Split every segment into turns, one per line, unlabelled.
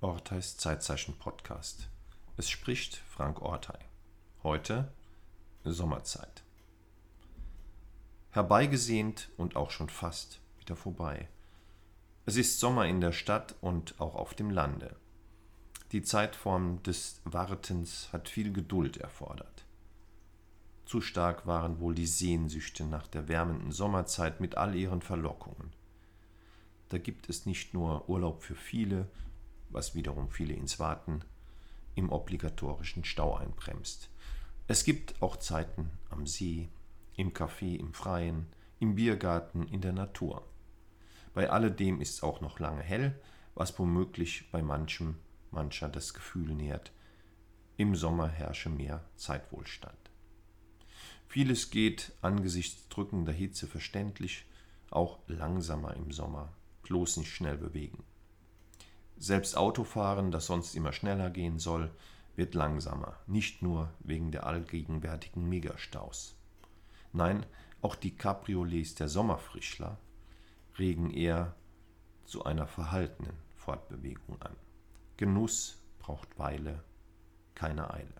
Orteis Zeitzeichen Podcast. Es spricht Frank Ortei. Heute Sommerzeit. Herbeigesehnt und auch schon fast wieder vorbei. Es ist Sommer in der Stadt und auch auf dem Lande. Die Zeitform des Wartens hat viel Geduld erfordert. Zu stark waren wohl die Sehnsüchte nach der wärmenden Sommerzeit mit all ihren Verlockungen. Da gibt es nicht nur Urlaub für viele, was wiederum viele ins Warten im obligatorischen Stau einbremst. Es gibt auch Zeiten am See, im Café, im Freien, im Biergarten, in der Natur. Bei alledem ist es auch noch lange hell, was womöglich bei manchem mancher das Gefühl nährt, im Sommer herrsche mehr Zeitwohlstand. Vieles geht angesichts drückender Hitze verständlich, auch langsamer im Sommer, bloß nicht schnell bewegen. Selbst Autofahren, das sonst immer schneller gehen soll, wird langsamer, nicht nur wegen der allgegenwärtigen Megastaus. Nein, auch die Cabriolets der Sommerfrischler regen eher zu einer verhaltenen Fortbewegung an. Genuss braucht Weile, keine Eile.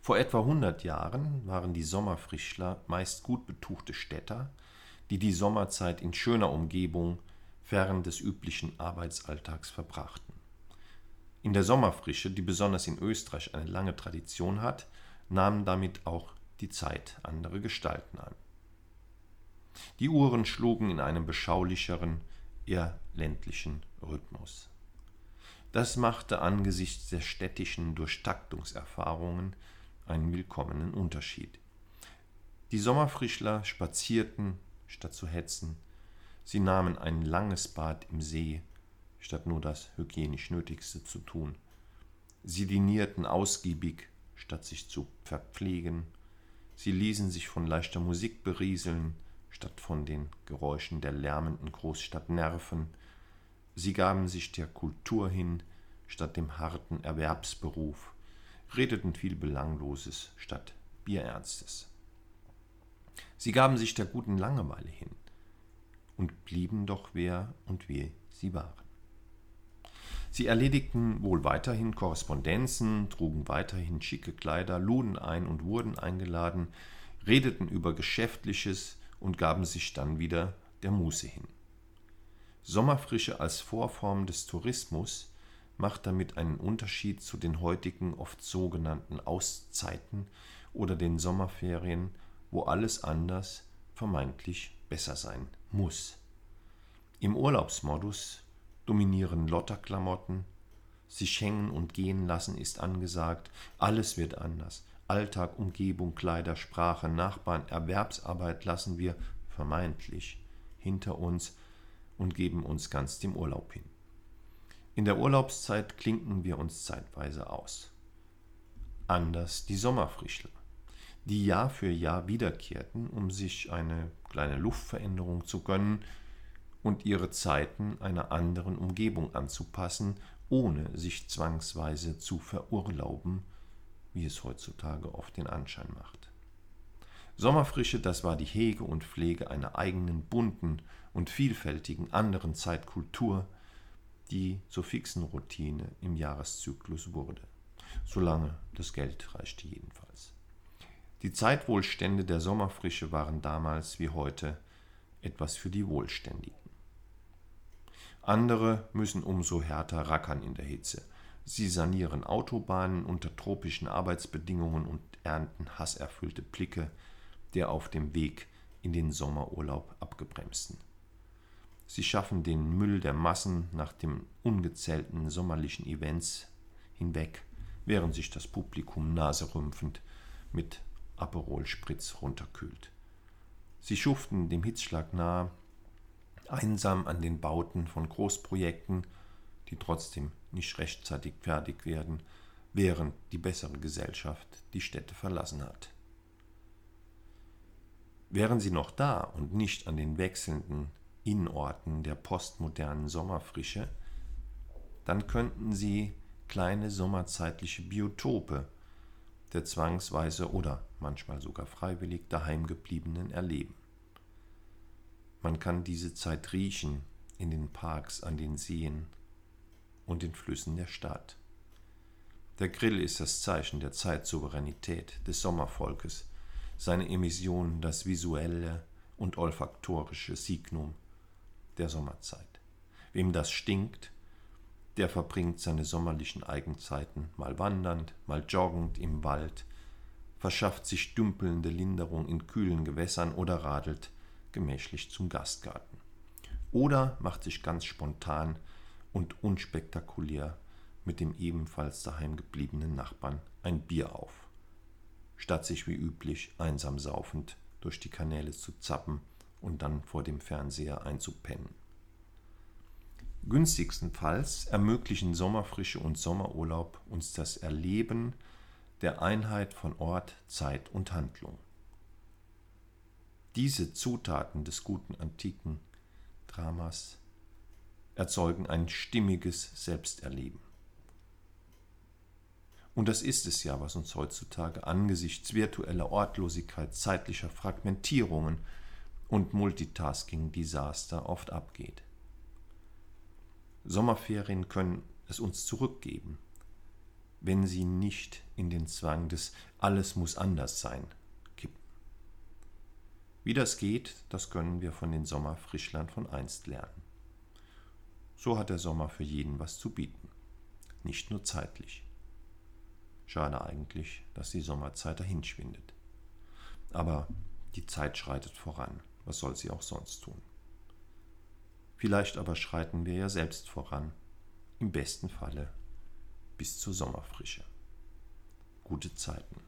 Vor etwa 100 Jahren waren die Sommerfrischler meist gut betuchte Städter, die die Sommerzeit in schöner Umgebung fern des üblichen Arbeitsalltags verbrachten. In der Sommerfrische, die besonders in Österreich eine lange Tradition hat, nahm damit auch die Zeit andere Gestalten an. Die Uhren schlugen in einem beschaulicheren, eher ländlichen Rhythmus. Das machte angesichts der städtischen Durchtaktungserfahrungen einen willkommenen Unterschied. Die Sommerfrischler spazierten, statt zu hetzen, Sie nahmen ein langes Bad im See, statt nur das hygienisch Nötigste zu tun. Sie dinierten ausgiebig, statt sich zu verpflegen. Sie ließen sich von leichter Musik berieseln, statt von den Geräuschen der lärmenden Großstadt nerven. Sie gaben sich der Kultur hin, statt dem harten Erwerbsberuf, redeten viel Belangloses statt Bierernstes. Sie gaben sich der guten Langeweile hin, und blieben doch wer und wie sie waren. Sie erledigten wohl weiterhin Korrespondenzen, trugen weiterhin schicke Kleider, luden ein und wurden eingeladen, redeten über Geschäftliches und gaben sich dann wieder der Muße hin. Sommerfrische als Vorform des Tourismus macht damit einen Unterschied zu den heutigen oft sogenannten Auszeiten oder den Sommerferien, wo alles anders, vermeintlich besser sein muss. Im Urlaubsmodus dominieren Lotterklamotten, sich hängen und gehen lassen ist angesagt, alles wird anders. Alltag, Umgebung, Kleider, Sprache, Nachbarn, Erwerbsarbeit lassen wir vermeintlich hinter uns und geben uns ganz dem Urlaub hin. In der Urlaubszeit klinken wir uns zeitweise aus. Anders die Sommerfrischler die Jahr für Jahr wiederkehrten, um sich eine kleine Luftveränderung zu gönnen und ihre Zeiten einer anderen Umgebung anzupassen, ohne sich zwangsweise zu verurlauben, wie es heutzutage oft den Anschein macht. Sommerfrische, das war die Hege und Pflege einer eigenen bunten und vielfältigen anderen Zeitkultur, die zur fixen Routine im Jahreszyklus wurde. Solange das Geld reichte jedenfalls. Die Zeitwohlstände der Sommerfrische waren damals wie heute etwas für die Wohlständigen. Andere müssen umso härter rackern in der Hitze. Sie sanieren Autobahnen unter tropischen Arbeitsbedingungen und ernten hasserfüllte Blicke der auf dem Weg in den Sommerurlaub abgebremsten. Sie schaffen den Müll der Massen nach den ungezählten sommerlichen Events hinweg, während sich das Publikum naserümpfend mit Aperol Spritz runterkühlt. Sie schuften dem Hitzschlag nahe, einsam an den Bauten von Großprojekten, die trotzdem nicht rechtzeitig fertig werden, während die bessere Gesellschaft die Städte verlassen hat. Wären sie noch da und nicht an den wechselnden Innenorten der postmodernen Sommerfrische, dann könnten sie kleine sommerzeitliche Biotope der zwangsweise oder manchmal sogar freiwillig daheimgebliebenen erleben. Man kann diese Zeit riechen in den Parks, an den Seen und den Flüssen der Stadt. Der Grill ist das Zeichen der Zeitsouveränität des Sommervolkes, seine Emission das visuelle und olfaktorische Signum der Sommerzeit. Wem das stinkt, der verbringt seine sommerlichen Eigenzeiten mal wandernd, mal joggend im Wald, verschafft sich dümpelnde Linderung in kühlen Gewässern oder radelt gemächlich zum Gastgarten. Oder macht sich ganz spontan und unspektakulär mit dem ebenfalls daheim gebliebenen Nachbarn ein Bier auf, statt sich wie üblich einsam saufend durch die Kanäle zu zappen und dann vor dem Fernseher einzupennen. Günstigstenfalls ermöglichen Sommerfrische und Sommerurlaub uns das Erleben der Einheit von Ort, Zeit und Handlung. Diese Zutaten des guten antiken Dramas erzeugen ein stimmiges Selbsterleben. Und das ist es ja, was uns heutzutage angesichts virtueller Ortlosigkeit, zeitlicher Fragmentierungen und Multitasking-Desaster oft abgeht. Sommerferien können es uns zurückgeben, wenn sie nicht in den Zwang des Alles muss anders sein kippen. Wie das geht, das können wir von den Sommerfrischlern von einst lernen. So hat der Sommer für jeden was zu bieten, nicht nur zeitlich. Schade eigentlich, dass die Sommerzeit dahinschwindet. Aber die Zeit schreitet voran, was soll sie auch sonst tun? Vielleicht aber schreiten wir ja selbst voran, im besten Falle bis zur Sommerfrische. Gute Zeiten.